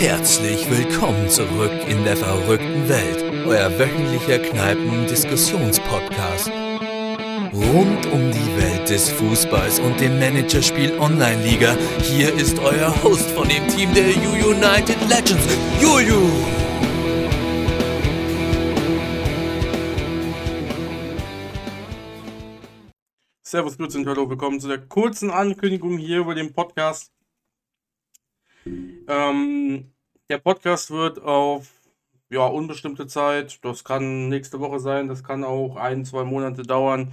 Herzlich willkommen zurück in der verrückten Welt, euer wöchentlicher Kneipen-Diskussionspodcast. Rund um die Welt des Fußballs und dem Managerspiel Online-Liga, hier ist euer Host von dem Team der U United Legends, Juju. Servus, Grüße und Hallo, willkommen zu der kurzen Ankündigung hier über den Podcast. Ähm, der Podcast wird auf ja, unbestimmte Zeit, das kann nächste Woche sein, das kann auch ein, zwei Monate dauern,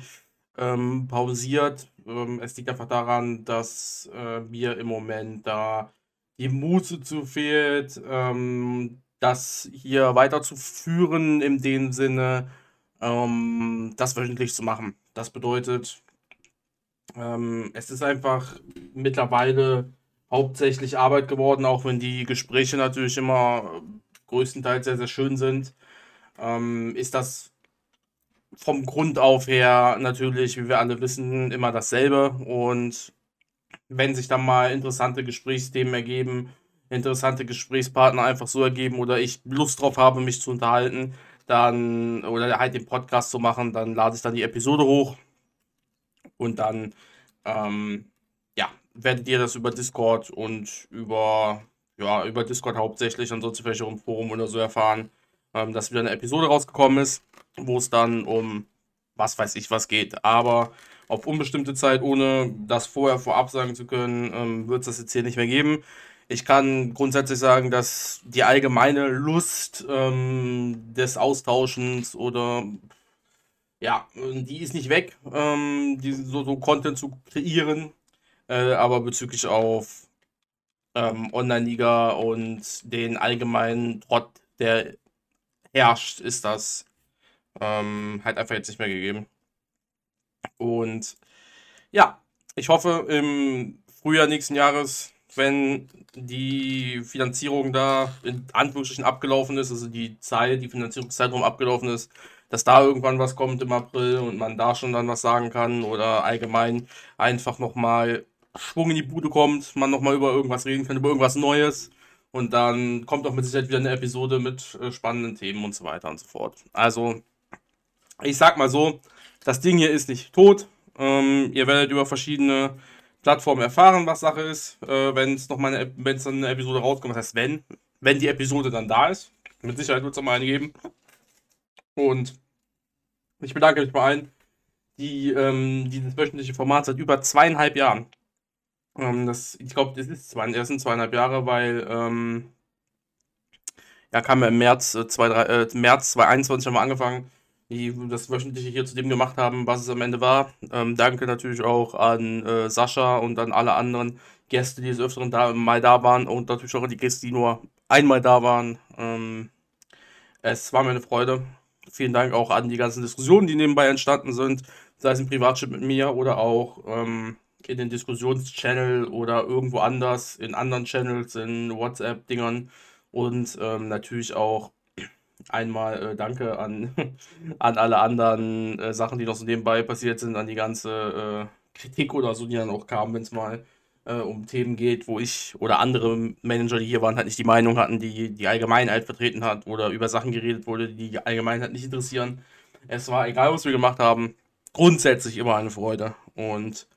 ähm, pausiert. Ähm, es liegt einfach daran, dass äh, mir im Moment da die Muße zu fehlt, ähm, das hier weiterzuführen, in dem Sinne, ähm, das wöchentlich zu machen. Das bedeutet, ähm, es ist einfach mittlerweile hauptsächlich Arbeit geworden, auch wenn die Gespräche natürlich immer größtenteils sehr, sehr schön sind. Ähm, ist das vom Grund auf her natürlich, wie wir alle wissen, immer dasselbe. Und wenn sich dann mal interessante Gesprächsthemen ergeben, interessante Gesprächspartner einfach so ergeben oder ich Lust drauf habe, mich zu unterhalten, dann oder halt den Podcast zu machen, dann lade ich dann die Episode hoch und dann, ähm, werdet ihr das über Discord und über, ja, über Discord hauptsächlich, ansonsten vielleicht auch im Forum oder so erfahren, ähm, dass wieder eine Episode rausgekommen ist, wo es dann um was weiß ich was geht. Aber auf unbestimmte Zeit, ohne das vorher vorab sagen zu können, ähm, wird es das jetzt hier nicht mehr geben. Ich kann grundsätzlich sagen, dass die allgemeine Lust ähm, des Austauschens oder ja, die ist nicht weg, ähm, die, so, so Content zu kreieren. Äh, aber bezüglich auf ähm, Online-Liga und den allgemeinen Trott, der herrscht, ist das ähm, halt einfach jetzt nicht mehr gegeben. Und ja, ich hoffe im Frühjahr nächsten Jahres, wenn die Finanzierung da in Anführungsstrichen abgelaufen ist, also die Zeit, die Finanzierungszeitraum abgelaufen ist, dass da irgendwann was kommt im April und man da schon dann was sagen kann oder allgemein einfach nochmal Schwung in die Bude kommt, man nochmal über irgendwas reden kann, über irgendwas Neues. Und dann kommt auch mit Sicherheit wieder eine Episode mit äh, spannenden Themen und so weiter und so fort. Also, ich sag mal so, das Ding hier ist nicht tot. Ähm, ihr werdet über verschiedene Plattformen erfahren, was Sache ist, äh, wenn es noch mal eine, wenn es dann eine Episode rauskommt. Das heißt, wenn, wenn die Episode dann da ist. Mit Sicherheit wird es noch mal eine geben. Und ich bedanke mich bei allen, die ähm, dieses wöchentliche Format seit über zweieinhalb Jahren. Ähm, das, ich glaube, das ist zwei, das sind zweieinhalb Jahre, weil ähm, ja, kam ja im März, äh, zwei, drei, äh, März 2021 haben wir angefangen, die das wöchentliche hier zu dem gemacht haben, was es am Ende war. Ähm, danke natürlich auch an äh, Sascha und an alle anderen Gäste, die des Öfteren da, mal da waren und natürlich auch an die Gäste, die nur einmal da waren. Ähm, es war mir eine Freude. Vielen Dank auch an die ganzen Diskussionen, die nebenbei entstanden sind, sei es im Privatchat mit mir oder auch ähm, in den Diskussionschannel oder irgendwo anders, in anderen Channels, in WhatsApp-Dingern und ähm, natürlich auch einmal äh, Danke an, an alle anderen äh, Sachen, die noch so nebenbei passiert sind, an die ganze äh, Kritik oder so, die dann auch kam, wenn es mal äh, um Themen geht, wo ich oder andere Manager, die hier waren, halt nicht die Meinung hatten, die die Allgemeinheit vertreten hat oder über Sachen geredet wurde, die die Allgemeinheit nicht interessieren. Es war egal, was wir gemacht haben, grundsätzlich immer eine Freude. Und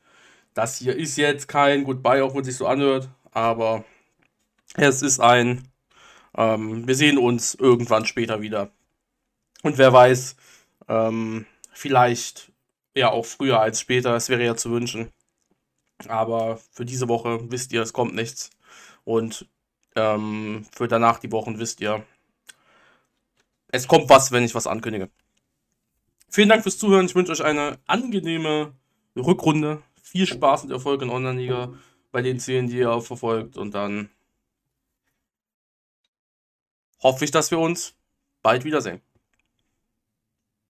das hier ist jetzt kein Goodbye, auch wenn es sich so anhört, aber es ist ein, ähm, wir sehen uns irgendwann später wieder. Und wer weiß, ähm, vielleicht ja auch früher als später, es wäre ja zu wünschen. Aber für diese Woche wisst ihr, es kommt nichts. Und ähm, für danach die Wochen wisst ihr, es kommt was, wenn ich was ankündige. Vielen Dank fürs Zuhören. Ich wünsche euch eine angenehme Rückrunde. Viel Spaß und Erfolg in Online-Liga bei den Zielen, die ihr verfolgt. Und dann hoffe ich, dass wir uns bald wiedersehen.